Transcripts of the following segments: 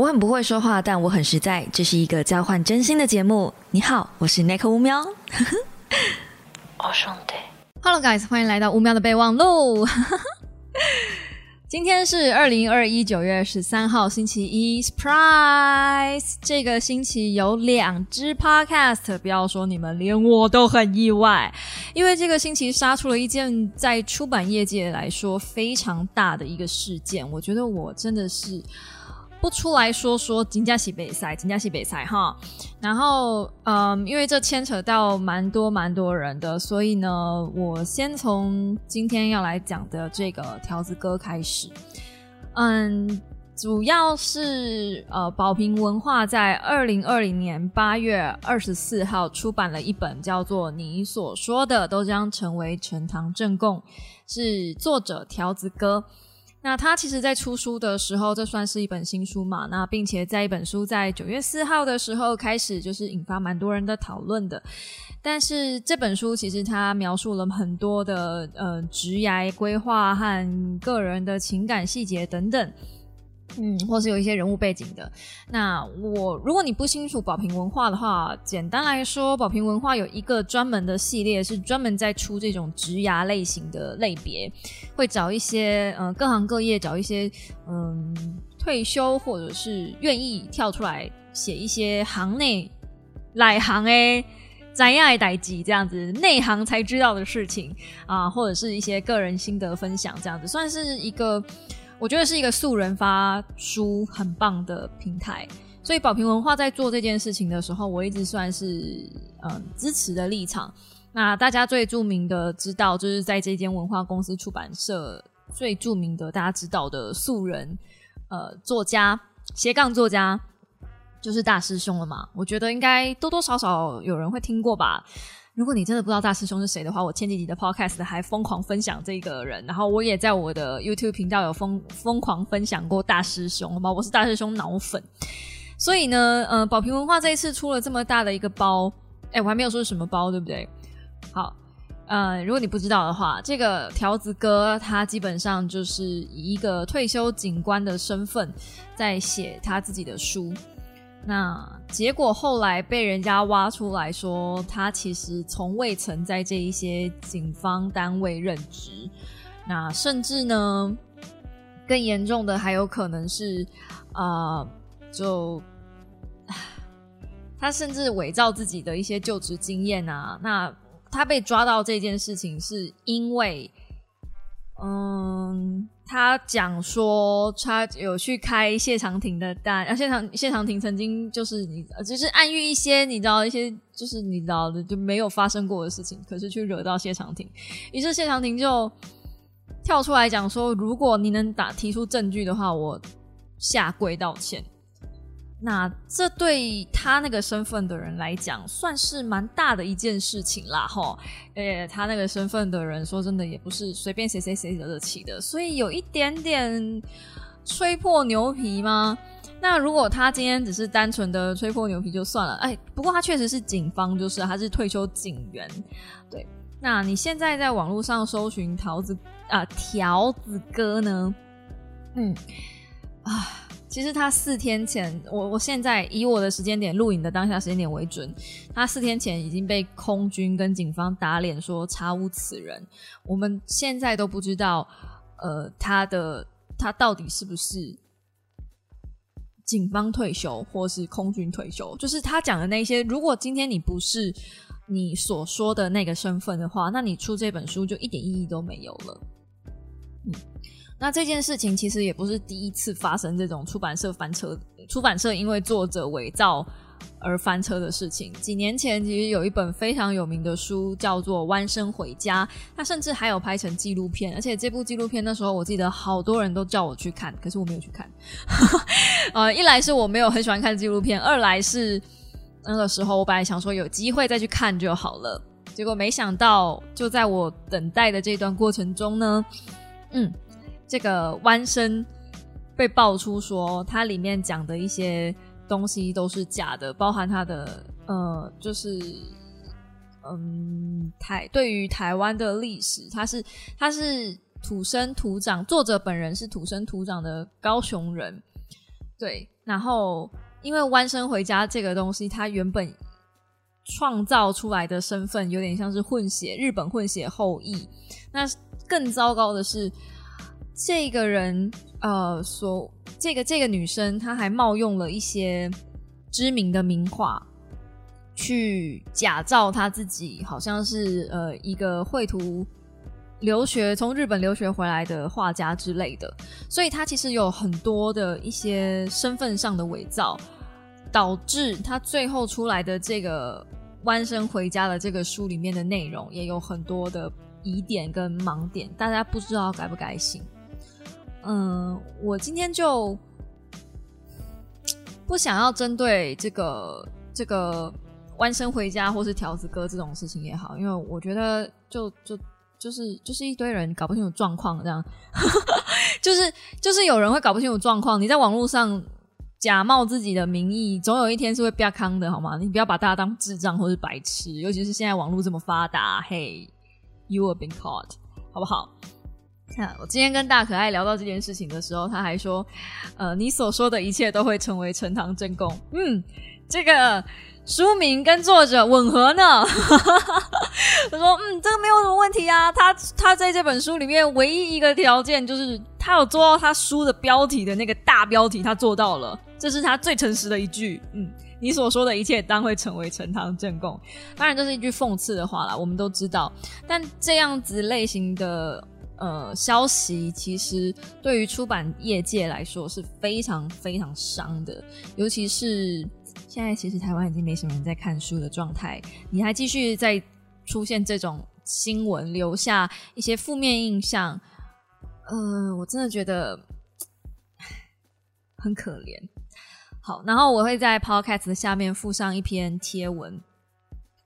我很不会说话，但我很实在。这是一个交换真心的节目。你好，我是 Nick 乌喵。我 兄弟，Hello guys，欢迎来到乌喵的备忘录。今天是二零二一九月十三号，星期一，Surprise！这个星期有两支 Podcast，不要说你们，连我都很意外，因为这个星期杀出了一件在出版业界来说非常大的一个事件，我觉得我真的是。不出来说说金家喜北赛，金家喜北赛哈。然后，嗯，因为这牵扯到蛮多蛮多人的，所以呢，我先从今天要来讲的这个条子歌开始。嗯，主要是呃，宝瓶文化在二零二零年八月二十四号出版了一本叫做《你所说的都将成为呈堂证供》，是作者条子哥。那他其实，在出书的时候，这算是一本新书嘛？那并且在一本书在九月四号的时候开始，就是引发蛮多人的讨论的。但是这本书其实它描述了很多的呃职涯规划和个人的情感细节等等。嗯，或是有一些人物背景的。那我如果你不清楚宝瓶文化的话，简单来说，宝瓶文化有一个专门的系列，是专门在出这种职涯类型的类别，会找一些呃各行各业，找一些嗯退休或者是愿意跳出来写一些行内来行诶怎样代际这样子内行才知道的事情啊，或者是一些个人心得分享这样子，算是一个。我觉得是一个素人发书很棒的平台，所以宝瓶文化在做这件事情的时候，我一直算是嗯支持的立场。那大家最著名的知道，就是在这间文化公司出版社最著名的大家知道的素人呃作家斜杠作家，就是大师兄了嘛。我觉得应该多多少少有人会听过吧。如果你真的不知道大师兄是谁的话，我前几集的 podcast 还疯狂分享这个人，然后我也在我的 YouTube 频道有疯疯狂分享过大师兄，好吗？我是大师兄脑粉，所以呢，呃，宝瓶文化这一次出了这么大的一个包，哎，我还没有说是什么包，对不对？好，呃，如果你不知道的话，这个条子哥他基本上就是以一个退休警官的身份在写他自己的书。那结果后来被人家挖出来说，他其实从未曾在这一些警方单位任职。那甚至呢，更严重的还有可能是，啊，就他甚至伪造自己的一些就职经验啊。那他被抓到这件事情，是因为。嗯，他讲说他有去开谢长廷的单，啊，谢长谢长廷曾经就是你，就是暗喻一些你知道一些就是你知道的就没有发生过的事情，可是去惹到谢长廷，于是谢长廷就跳出来讲说，如果你能打提出证据的话，我下跪道歉。那这对他那个身份的人来讲，算是蛮大的一件事情啦，吼！呃，他那个身份的人，说真的也不是随便谁谁谁惹得起的，所以有一点点吹破牛皮吗？那如果他今天只是单纯的吹破牛皮就算了，哎，不过他确实是警方，就是他是退休警员，对。那你现在在网络上搜寻桃子啊条子哥呢？嗯，啊。其实他四天前，我我现在以我的时间点录影的当下时间点为准，他四天前已经被空军跟警方打脸说查无此人。我们现在都不知道，呃，他的他到底是不是警方退休或是空军退休？就是他讲的那些，如果今天你不是你所说的那个身份的话，那你出这本书就一点意义都没有了。嗯。那这件事情其实也不是第一次发生这种出版社翻车，出版社因为作者伪造而翻车的事情。几年前其实有一本非常有名的书叫做《弯身回家》，它甚至还有拍成纪录片，而且这部纪录片那时候我记得好多人都叫我去看，可是我没有去看。呃，一来是我没有很喜欢看纪录片，二来是那个时候我本来想说有机会再去看就好了，结果没想到就在我等待的这段过程中呢，嗯。这个弯身被爆出说，它里面讲的一些东西都是假的，包含他的呃，就是嗯台对于台湾的历史，他是他是土生土长，作者本人是土生土长的高雄人，对，然后因为弯身回家这个东西，它原本创造出来的身份有点像是混血日本混血后裔。那更糟糕的是，这个人呃，所这个这个女生，她还冒用了一些知名的名画。去假造她自己，好像是呃一个绘图留学从日本留学回来的画家之类的，所以她其实有很多的一些身份上的伪造，导致她最后出来的这个弯身回家的这个书里面的内容也有很多的疑点跟盲点，大家不知道该不该信。嗯，我今天就不想要针对这个这个。弯身回家，或是条子哥这种事情也好，因为我觉得就就就是就是一堆人搞不清楚状况，这样 就是就是有人会搞不清楚状况。你在网络上假冒自己的名义，总有一天是会被坑的，好吗？你不要把大家当智障或是白痴，尤其是现在网络这么发达。Hey，you have been caught，好不好？我今天跟大可爱聊到这件事情的时候，他还说：“呃，你所说的一切都会成为呈堂证供。”嗯，这个。书名跟作者吻合呢，他说：“嗯，这个没有什么问题啊。他他在这本书里面唯一一个条件就是他有做到他书的标题的那个大标题，他做到了，这是他最诚实的一句。嗯，你所说的一切当会成为呈堂证供。当然，这是一句讽刺的话啦，我们都知道。但这样子类型的呃消息，其实对于出版业界来说是非常非常伤的，尤其是。”现在其实台湾已经没什么人在看书的状态，你还继续在出现这种新闻，留下一些负面印象，呃，我真的觉得很可怜。好，然后我会在 Podcast 的下面附上一篇贴文。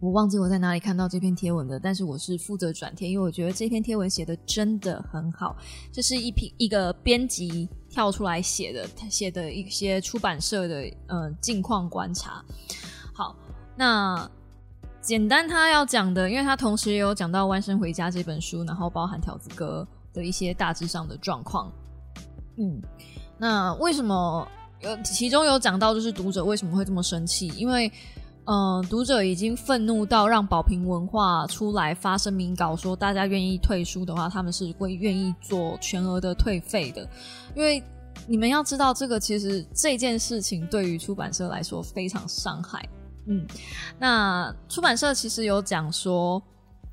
我忘记我在哪里看到这篇贴文的，但是我是负责转贴，因为我觉得这篇贴文写的真的很好。这是一篇一个编辑跳出来写的，写的一些出版社的呃近况观察。好，那简单他要讲的，因为他同时也有讲到《万生回家》这本书，然后包含条子哥的一些大致上的状况。嗯，那为什么呃其中有讲到就是读者为什么会这么生气？因为嗯，读者已经愤怒到让宝瓶文化出来发声明稿，说大家愿意退书的话，他们是会愿意做全额的退费的。因为你们要知道，这个其实这件事情对于出版社来说非常伤害。嗯，那出版社其实有讲说，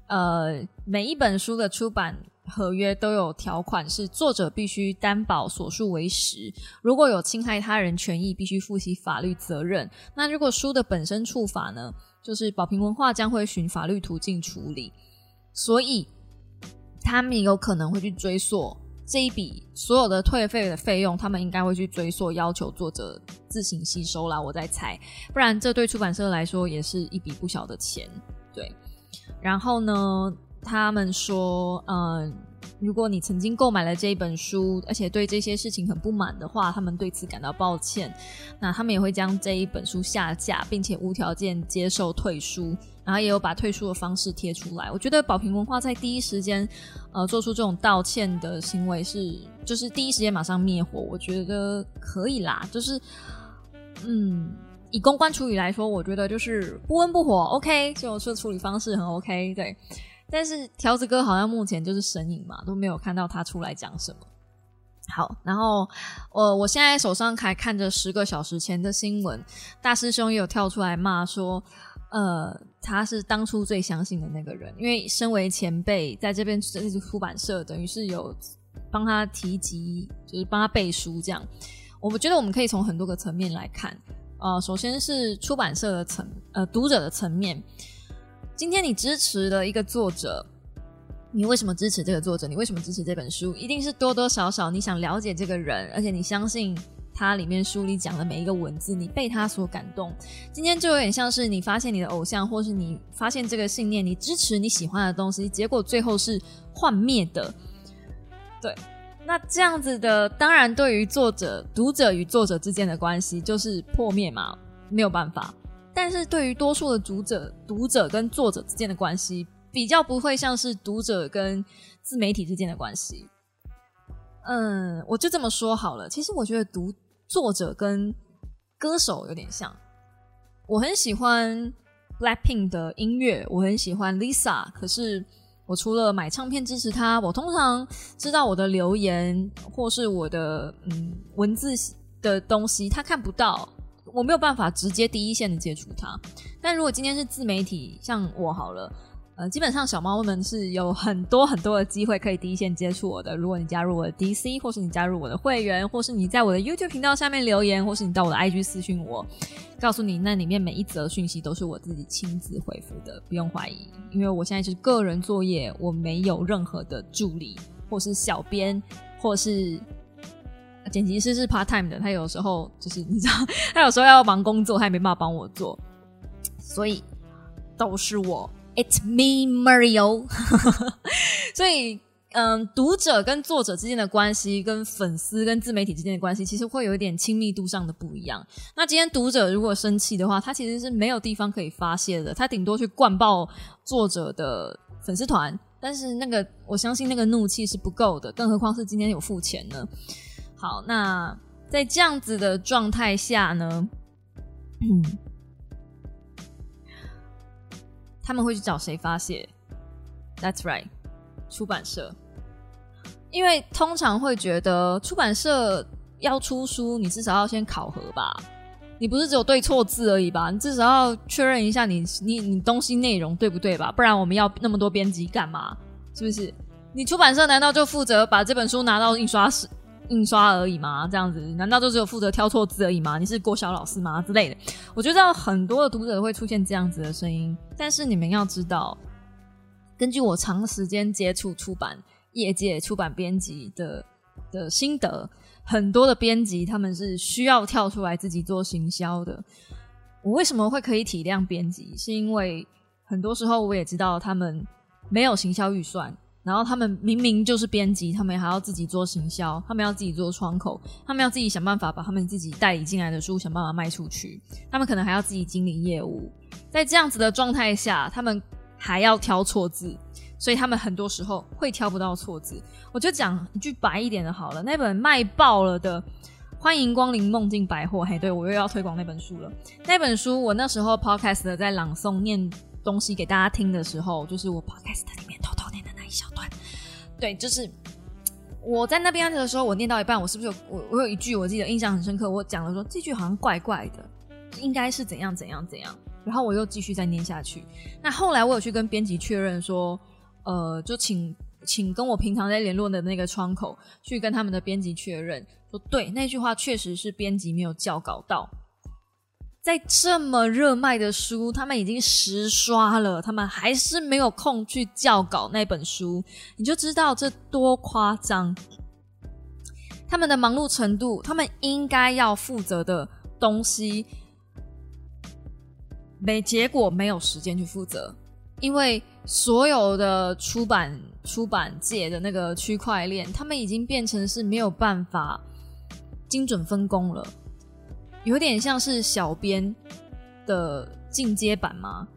呃，每一本书的出版。合约都有条款，是作者必须担保所述为实。如果有侵害他人权益，必须负起法律责任。那如果书的本身触法呢？就是宝瓶文化将会循法律途径处理。所以他们有可能会去追溯这一笔所有的退费的费用，他们应该会去追溯，要求作者自行吸收啦。我在猜，不然这对出版社来说也是一笔不小的钱。对，然后呢？他们说，嗯，如果你曾经购买了这一本书，而且对这些事情很不满的话，他们对此感到抱歉。那他们也会将这一本书下架，并且无条件接受退书，然后也有把退书的方式贴出来。我觉得宝瓶文化在第一时间，呃，做出这种道歉的行为是，就是第一时间马上灭火，我觉得可以啦。就是，嗯，以公关处理来说，我觉得就是不温不火，OK，这种说处理方式很 OK，对。但是条子哥好像目前就是神隐嘛，都没有看到他出来讲什么。好，然后我我现在手上还看着十个小时前的新闻，大师兄也有跳出来骂说，呃，他是当初最相信的那个人，因为身为前辈，在这边是出版社，等于是有帮他提及，就是帮他背书这样。我们觉得我们可以从很多个层面来看，呃，首先是出版社的层，呃，读者的层面。今天你支持了一个作者，你为什么支持这个作者？你为什么支持这本书？一定是多多少少你想了解这个人，而且你相信他里面书里讲的每一个文字，你被他所感动。今天就有点像是你发现你的偶像，或是你发现这个信念，你支持你喜欢的东西，结果最后是幻灭的。对，那这样子的，当然对于作者、读者与作者之间的关系就是破灭嘛，没有办法。但是对于多数的读者、读者跟作者之间的关系，比较不会像是读者跟自媒体之间的关系。嗯，我就这么说好了。其实我觉得读作者跟歌手有点像。我很喜欢 Blackpink 的音乐，我很喜欢 Lisa，可是我除了买唱片支持他，我通常知道我的留言或是我的嗯文字的东西，他看不到，我没有办法直接第一线的接触他。但如果今天是自媒体，像我好了。呃，基本上小猫们是有很多很多的机会可以第一线接触我的。如果你加入我的 DC，或是你加入我的会员，或是你在我的 YouTube 频道下面留言，或是你到我的 IG 私讯我，告诉你那里面每一则讯息都是我自己亲自回复的，不用怀疑。因为我现在是个人作业，我没有任何的助理，或是小编，或是剪辑师是 part time 的，他有时候就是你知道，他有时候要忙工作，他也没办法帮我做，所以都是我。It's me, Mario。所以，嗯，读者跟作者之间的关系，跟粉丝跟自媒体之间的关系，其实会有一点亲密度上的不一样。那今天读者如果生气的话，他其实是没有地方可以发泄的，他顶多去灌爆作者的粉丝团。但是那个，我相信那个怒气是不够的，更何况是今天有付钱呢。好，那在这样子的状态下呢？他们会去找谁发泄？That's right，出版社。因为通常会觉得出版社要出书，你至少要先考核吧？你不是只有对错字而已吧？你至少要确认一下你你你东西内容对不对吧？不然我们要那么多编辑干嘛？是不是？你出版社难道就负责把这本书拿到印刷室？印刷而已吗？这样子难道就只有负责挑错字而已吗？你是郭晓老师吗？之类的，我觉得很多的读者会出现这样子的声音。但是你们要知道，根据我长时间接触出版业界、出版编辑的的心得，很多的编辑他们是需要跳出来自己做行销的。我为什么会可以体谅编辑？是因为很多时候我也知道他们没有行销预算。然后他们明明就是编辑，他们还要自己做行销，他们要自己做窗口，他们要自己想办法把他们自己代理进来的书想办法卖出去，他们可能还要自己经营业务。在这样子的状态下，他们还要挑错字，所以他们很多时候会挑不到错字。我就讲一句白一点的好了，那本卖爆了的《欢迎光临梦境百货》，嘿，对我又要推广那本书了。那本书我那时候 podcast 在朗诵念东西给大家听的时候，就是我 podcast 里面。对，就是我在那边的时候，我念到一半，我是不是有我我有一句我记得印象很深刻，我讲了说这句好像怪怪的，应该是怎样怎样怎样，然后我又继续再念下去。那后来我有去跟编辑确认说，呃，就请请跟我平常在联络的那个窗口去跟他们的编辑确认，说对那句话确实是编辑没有校稿到。在这么热卖的书，他们已经十刷了，他们还是没有空去校稿那本书，你就知道这多夸张。他们的忙碌程度，他们应该要负责的东西，没结果，没有时间去负责，因为所有的出版出版界的那个区块链，他们已经变成是没有办法精准分工了。有点像是小编的进阶版吗？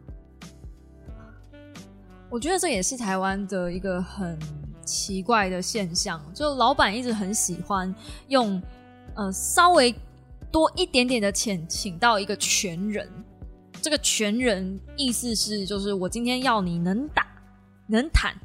我觉得这也是台湾的一个很奇怪的现象，就老板一直很喜欢用呃稍微多一点点的钱请到一个全人，这个全人意思是就是我今天要你能打、能坦、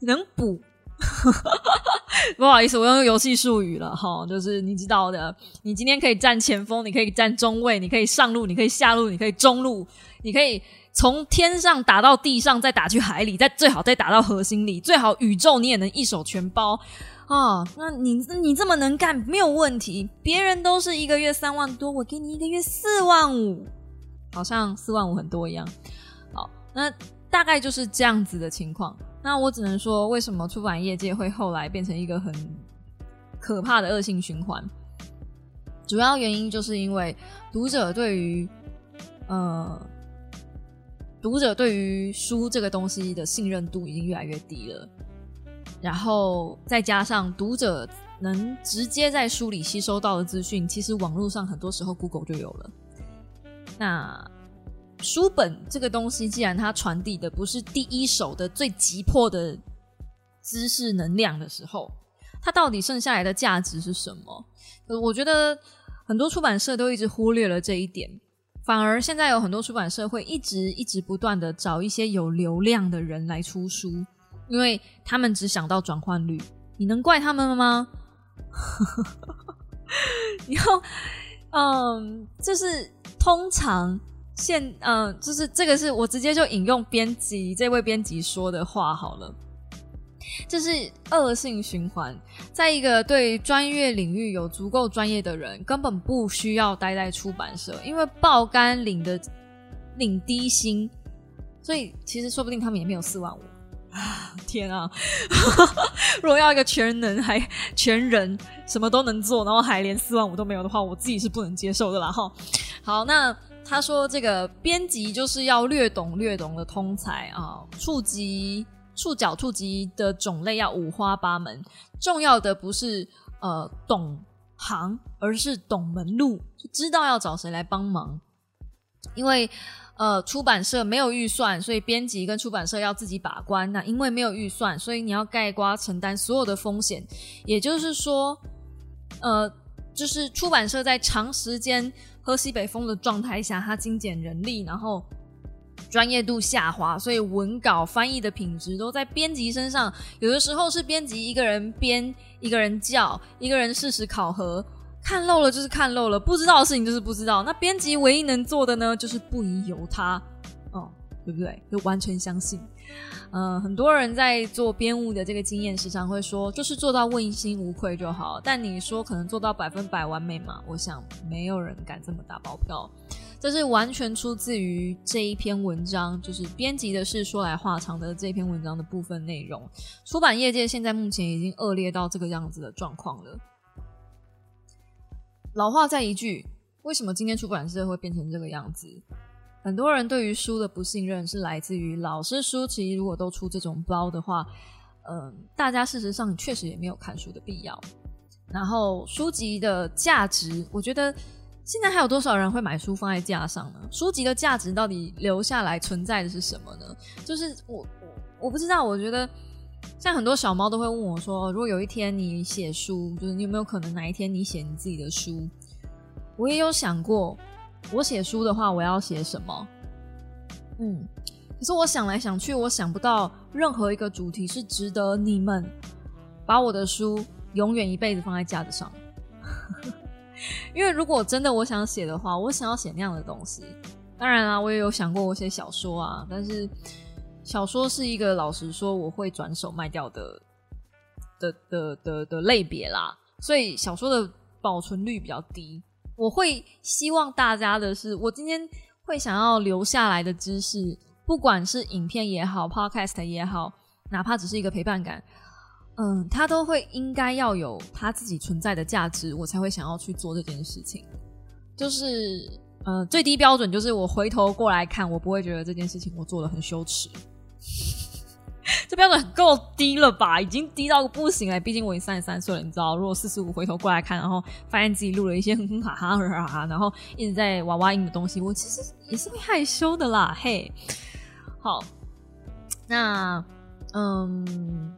能补。不好意思，我用游戏术语了哈，就是你知道的，你今天可以站前锋，你可以站中位，你可以上路，你可以下路，你可以中路，你可以从天上打到地上，再打去海里，再最好再打到核心里，最好宇宙你也能一手全包啊！那你你这么能干没有问题，别人都是一个月三万多，我给你一个月四万五，好像四万五很多一样。好，那大概就是这样子的情况。那我只能说，为什么出版业界会后来变成一个很可怕的恶性循环？主要原因就是因为读者对于呃读者对于书这个东西的信任度已经越来越低了，然后再加上读者能直接在书里吸收到的资讯，其实网络上很多时候 Google 就有了。那书本这个东西，既然它传递的不是第一手的最急迫的知识能量的时候，它到底剩下来的价值是什么？我觉得很多出版社都一直忽略了这一点，反而现在有很多出版社会一直一直不断的找一些有流量的人来出书，因为他们只想到转换率，你能怪他们吗？然后，嗯，就是通常现，嗯，就是这个是我直接就引用编辑这位编辑说的话好了。这是恶性循环，在一个对专业领域有足够专业的人，根本不需要待在出版社，因为爆肝领的领低薪，所以其实说不定他们也没有四万五。天啊！如果要一个全能还全人什么都能做，然后还连四万五都没有的话，我自己是不能接受的啦。哈，好，那他说这个编辑就是要略懂略懂的通才啊，触及。触角触及的种类要五花八门，重要的不是呃懂行，而是懂门路，知道要找谁来帮忙。因为呃出版社没有预算，所以编辑跟出版社要自己把关。那因为没有预算，所以你要盖瓜承担所有的风险。也就是说，呃，就是出版社在长时间喝西北风的状态下，他精简人力，然后。专业度下滑，所以文稿翻译的品质都在编辑身上。有的时候是编辑一个人编，一个人叫，一个人事实考核，看漏了就是看漏了，不知道的事情就是不知道。那编辑唯一能做的呢，就是不宜由他，对不对？就完全相信。嗯，很多人在做编务的这个经验，时常会说，就是做到问心无愧就好。但你说可能做到百分百完美吗？我想没有人敢这么打包票。这是完全出自于这一篇文章，就是编辑的是说来话长的这篇文章的部分内容。出版业界现在目前已经恶劣到这个样子的状况了。老话再一句，为什么今天出版社会变成这个样子？很多人对于书的不信任是来自于老师书籍如果都出这种包的话，嗯，大家事实上确实也没有看书的必要。然后书籍的价值，我觉得。现在还有多少人会买书放在架上呢？书籍的价值到底留下来存在的是什么呢？就是我我我不知道。我觉得像很多小猫都会问我说：“如果有一天你写书，就是你有没有可能哪一天你写你自己的书？”我也有想过，我写书的话，我要写什么？嗯，可是我想来想去，我想不到任何一个主题是值得你们把我的书永远一辈子放在架子上。因为如果真的我想写的话，我想要写那样的东西。当然啦，我也有想过我写小说啊，但是小说是一个老实说我会转手卖掉的的的的的类别啦，所以小说的保存率比较低。我会希望大家的是，我今天会想要留下来的知识，不管是影片也好，podcast 也好，哪怕只是一个陪伴感。嗯，他都会应该要有他自己存在的价值，我才会想要去做这件事情。就是，呃，最低标准就是我回头过来看，我不会觉得这件事情我做的很羞耻。这标准够低了吧？已经低到不行了。毕竟我已经三十三岁了，你知道，如果四十五回头过来看，然后发现自己录了一些哼哼哈哈哈哈，然后一直在娃娃音的东西，我其实也是会害羞的啦。嘿，好，那，嗯。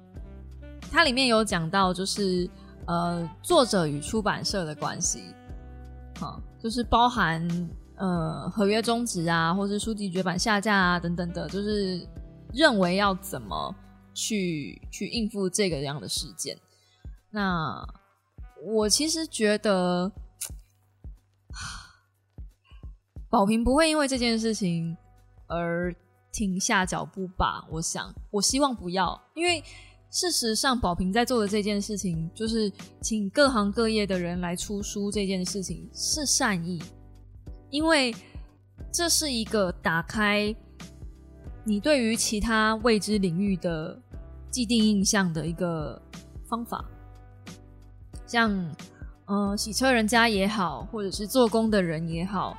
它里面有讲到，就是呃，作者与出版社的关系，好，就是包含呃合约终止啊，或是书籍绝版下架啊等等的，就是认为要怎么去去应付这个样的事件。那我其实觉得，宝平不会因为这件事情而停下脚步吧？我想，我希望不要，因为。事实上，宝平在做的这件事情，就是请各行各业的人来出书这件事情是善意，因为这是一个打开你对于其他未知领域的既定印象的一个方法。像，呃，洗车人家也好，或者是做工的人也好，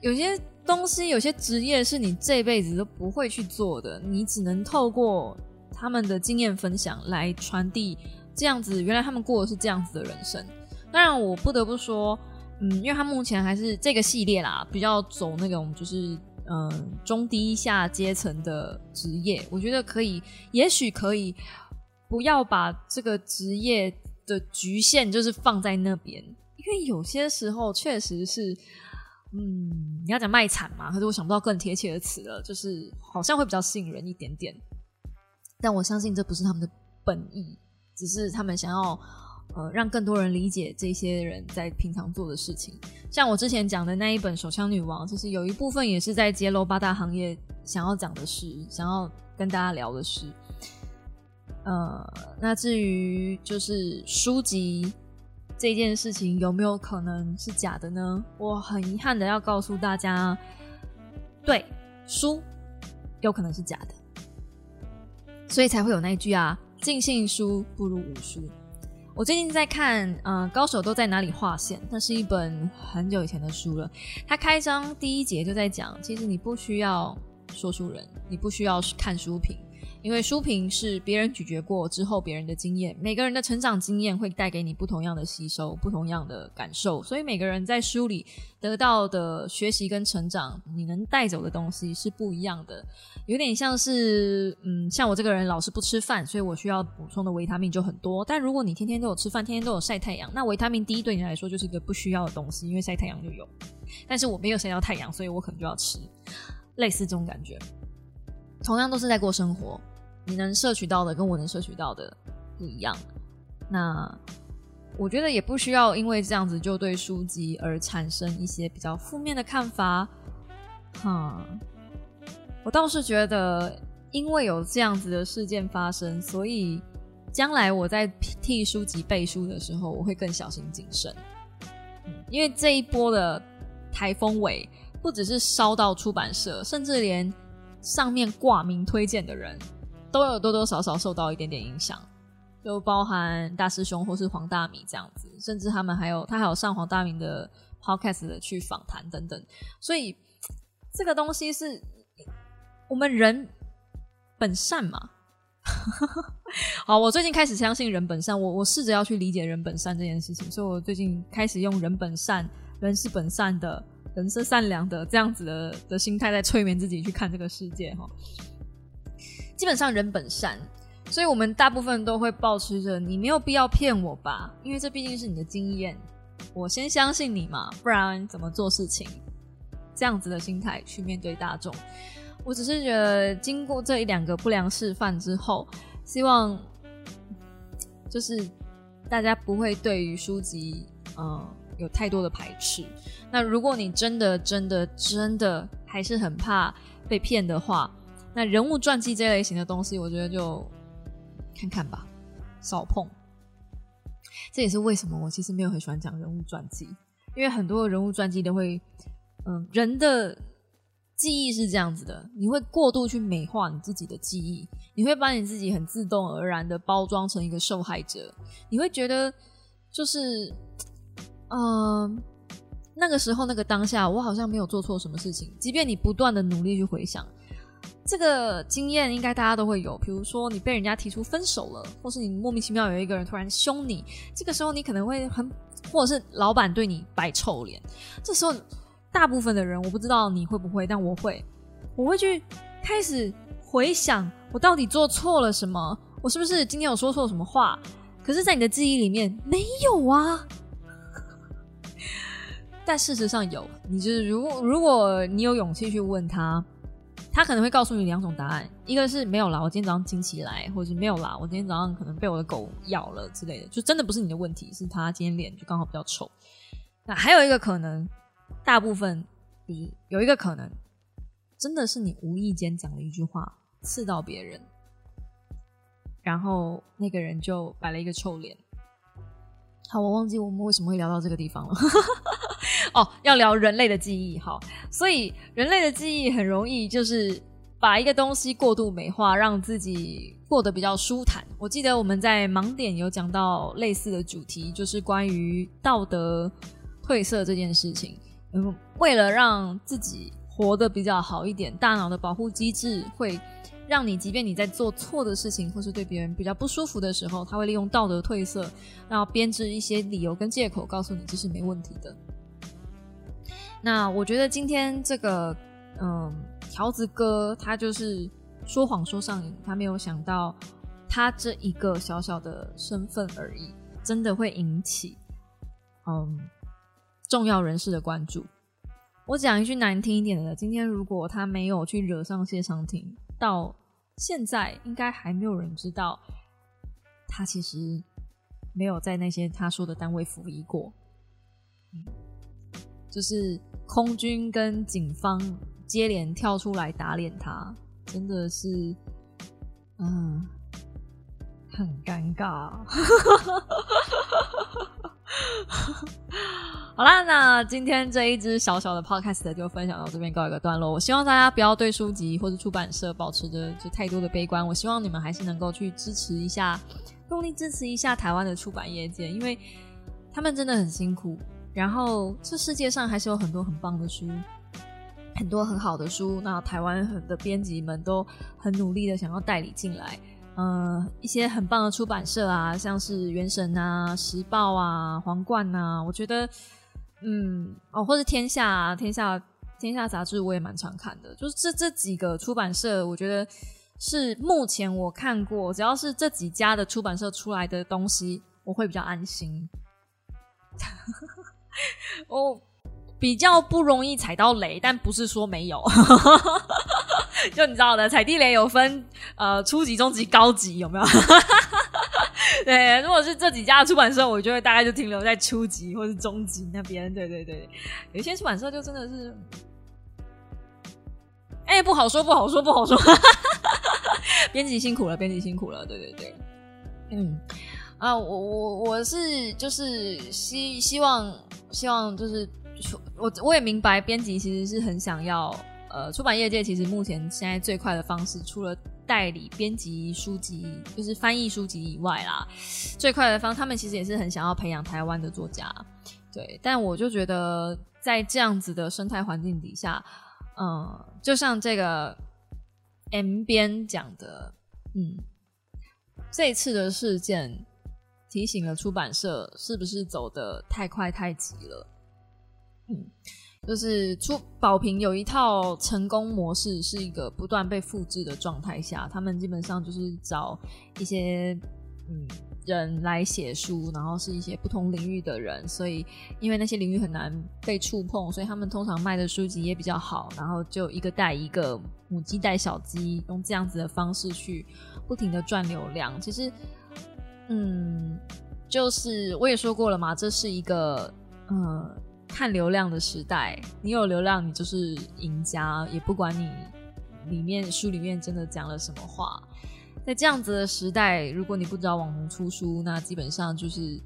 有些东西、有些职业是你这辈子都不会去做的，你只能透过。他们的经验分享来传递这样子，原来他们过的是这样子的人生。当然，我不得不说，嗯，因为他目前还是这个系列啦，比较走那种就是嗯中低下阶层的职业，我觉得可以，也许可以不要把这个职业的局限就是放在那边，因为有些时候确实是，嗯，你要讲卖惨嘛，可是我想不到更贴切的词了，就是好像会比较吸引人一点点。但我相信这不是他们的本意，只是他们想要呃让更多人理解这些人在平常做的事情。像我之前讲的那一本《手枪女王》，其实有一部分也是在揭露八大行业想要讲的事，想要跟大家聊的事。呃，那至于就是书籍这件事情有没有可能是假的呢？我很遗憾的要告诉大家，对，书有可能是假的。所以才会有那一句啊，尽信书不如无书。我最近在看，呃，高手都在哪里划线？那是一本很久以前的书了。它开章第一节就在讲，其实你不需要说书人，你不需要看书评。因为书评是别人咀嚼过之后，别人的经验，每个人的成长经验会带给你不同样的吸收，不同样的感受，所以每个人在书里得到的学习跟成长，你能带走的东西是不一样的。有点像是，嗯，像我这个人老是不吃饭，所以我需要补充的维他命就很多。但如果你天天都有吃饭，天天都有晒太阳，那维他命 D 对你来说就是一个不需要的东西，因为晒太阳就有。但是我没有晒到太阳，所以我可能就要吃，类似这种感觉。同样都是在过生活。你能摄取到的跟我能摄取到的不一样，那我觉得也不需要因为这样子就对书籍而产生一些比较负面的看法。哈，我倒是觉得，因为有这样子的事件发生，所以将来我在替书籍背书的时候，我会更小心谨慎。因为这一波的台风尾，不只是烧到出版社，甚至连上面挂名推荐的人。都有多多少少受到一点点影响，就包含大师兄或是黄大米这样子，甚至他们还有他还有上黄大明的 podcast 的去访谈等等，所以这个东西是我们人本善嘛。好，我最近开始相信人本善，我我试着要去理解人本善这件事情，所以我最近开始用人本善，人是本善的，人是善良的这样子的的心态在催眠自己去看这个世界哈。基本上人本善，所以我们大部分都会保持着你没有必要骗我吧，因为这毕竟是你的经验，我先相信你嘛，不然怎么做事情？这样子的心态去面对大众，我只是觉得经过这一两个不良示范之后，希望就是大家不会对于书籍嗯有太多的排斥。那如果你真的真的真的还是很怕被骗的话，那人物传记这类型的东西，我觉得就看看吧，少碰。这也是为什么我其实没有很喜欢讲人物传记，因为很多人物传记都会，嗯，人的记忆是这样子的，你会过度去美化你自己的记忆，你会把你自己很自动而然的包装成一个受害者，你会觉得就是，嗯，那个时候那个当下，我好像没有做错什么事情，即便你不断的努力去回想。这个经验应该大家都会有，比如说你被人家提出分手了，或是你莫名其妙有一个人突然凶你，这个时候你可能会很，或者是老板对你摆臭脸，这时候大部分的人我不知道你会不会，但我会，我会去开始回想我到底做错了什么，我是不是今天有说错什么话？可是，在你的记忆里面没有啊，但事实上有，你就是如如果你有勇气去问他。他可能会告诉你两种答案，一个是没有啦，我今天早上惊起来，或者是没有啦，我今天早上可能被我的狗咬了之类的，就真的不是你的问题，是他今天脸就刚好比较臭。那还有一个可能，大部分比有一个可能，真的是你无意间讲了一句话刺到别人，然后那个人就摆了一个臭脸。好，我忘记我们为什么会聊到这个地方了。哦，要聊人类的记忆，好，所以人类的记忆很容易就是把一个东西过度美化，让自己过得比较舒坦。我记得我们在盲点有讲到类似的主题，就是关于道德褪色这件事情。嗯，为了让自己活得比较好一点，大脑的保护机制会让你，即便你在做错的事情，或是对别人比较不舒服的时候，他会利用道德褪色，然后编织一些理由跟借口，告诉你这是没问题的。那我觉得今天这个，嗯，条子哥他就是说谎说上瘾，他没有想到他这一个小小的身份而已，真的会引起嗯重要人士的关注。我讲一句难听一点的，今天如果他没有去惹上谢长廷，到现在应该还没有人知道他其实没有在那些他说的单位服役过。就是空军跟警方接连跳出来打脸他，真的是，嗯，很尴尬。好啦，那今天这一支小小的 podcast 就分享到这边告一个段落。我希望大家不要对书籍或者出版社保持着就太多的悲观。我希望你们还是能够去支持一下，用力支持一下台湾的出版业界，因为他们真的很辛苦。然后这世界上还是有很多很棒的书，很多很好的书。那台湾的编辑们都很努力的想要代理进来。呃，一些很棒的出版社啊，像是原神啊、时报啊、皇冠啊，我觉得，嗯，哦，或者天下、啊、天下、天下杂志，我也蛮常看的。就是这这几个出版社，我觉得是目前我看过，只要是这几家的出版社出来的东西，我会比较安心。我比较不容易踩到雷，但不是说没有。就你知道的，踩地雷有分呃初级、中级、高级，有没有？对，如果是这几家出版社，我觉得大概就停留在初级或是中级那边。对对对，有些出版社就真的是，哎，不好说，不好说，不好说。编辑辛苦了，编辑辛苦了。对对对，嗯啊，我我我是就是希希望希望就是我我也明白，编辑其实是很想要。呃，出版业界其实目前现在最快的方式，除了代理编辑书籍，就是翻译书籍以外啦，最快的方，他们其实也是很想要培养台湾的作家，对。但我就觉得，在这样子的生态环境底下，嗯，就像这个 M 编讲的，嗯，这次的事件提醒了出版社，是不是走的太快太急了？嗯。就是出宝瓶有一套成功模式，是一个不断被复制的状态下，他们基本上就是找一些嗯人来写书，然后是一些不同领域的人，所以因为那些领域很难被触碰，所以他们通常卖的书籍也比较好，然后就一个带一个母鸡带小鸡，用这样子的方式去不停的赚流量。其实，嗯，就是我也说过了嘛，这是一个嗯。看流量的时代，你有流量，你就是赢家，也不管你里面书里面真的讲了什么话。在这样子的时代，如果你不知道网红出书，那基本上就是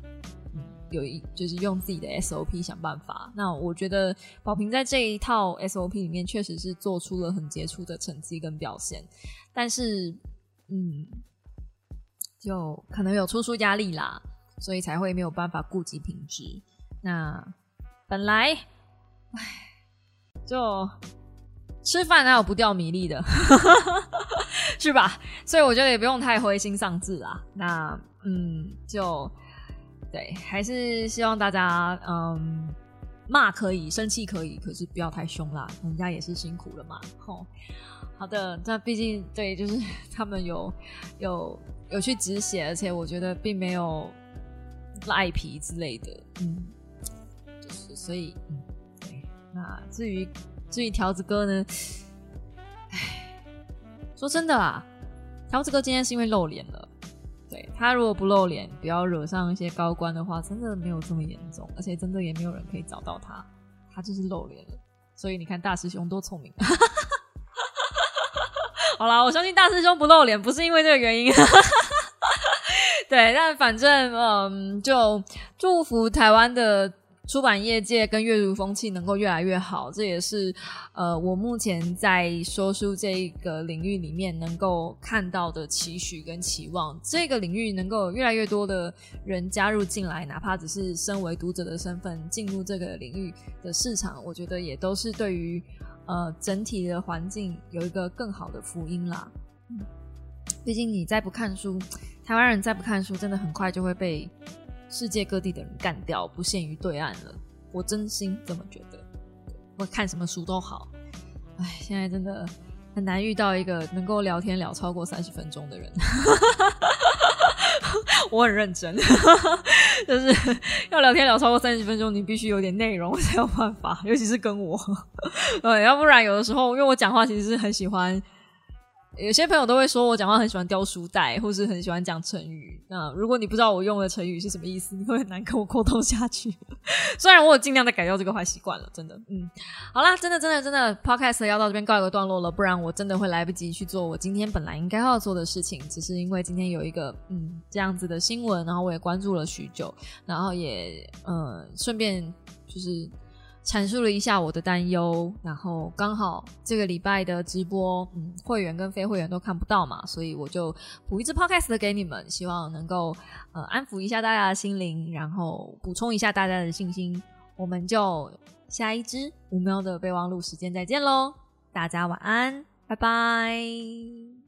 有一就是用自己的 SOP 想办法。那我觉得宝平在这一套 SOP 里面确实是做出了很杰出的成绩跟表现，但是嗯，就可能有出书压力啦，所以才会没有办法顾及品质。那本来，唉，就吃饭哪有不掉米粒的，是吧？所以我觉得也不用太灰心丧志啦。那嗯，就对，还是希望大家嗯骂可以，生气可以，可是不要太凶啦，人家也是辛苦了嘛。吼，好的，那毕竟对，就是他们有有有去止血，而且我觉得并没有赖皮之类的，嗯。就是所以，嗯，对。那至于至于条子哥呢？唉，说真的啦，条子哥今天是因为露脸了。他如果不露脸，不要惹上一些高官的话，真的没有这么严重，而且真的也没有人可以找到他。他就是露脸了。所以你看大师兄多聪明。好啦，我相信大师兄不露脸不是因为这个原因。对，但反正嗯，就祝福台湾的。出版业界跟阅读风气能够越来越好，这也是呃我目前在说书这个领域里面能够看到的期许跟期望。这个领域能够越来越多的人加入进来，哪怕只是身为读者的身份进入这个领域的市场，我觉得也都是对于呃整体的环境有一个更好的福音啦。毕竟你再不看书，台湾人再不看书，真的很快就会被。世界各地的人干掉，不限于对岸了。我真心这么觉得。我看什么书都好，哎，现在真的很难遇到一个能够聊天聊超过三十分钟的人。我很认真，就是要聊天聊超过三十分钟，你必须有点内容才有办法，尤其是跟我，对，要不然有的时候，因为我讲话其实是很喜欢。有些朋友都会说我讲话很喜欢叼书袋，或是很喜欢讲成语。那如果你不知道我用的成语是什么意思，你会很难跟我沟通下去。虽然我有尽量在改掉这个坏习惯了，真的。嗯，好啦，真的，真的，真的，Podcast 要到这边告一个段落了，不然我真的会来不及去做我今天本来应该要做的事情。只是因为今天有一个嗯这样子的新闻，然后我也关注了许久，然后也呃顺便就是。阐述了一下我的担忧，然后刚好这个礼拜的直播，嗯，会员跟非会员都看不到嘛，所以我就补一支 podcast 给你们，希望能够呃安抚一下大家的心灵，然后补充一下大家的信心。我们就下一支五秒的备忘录时间再见喽，大家晚安，拜拜。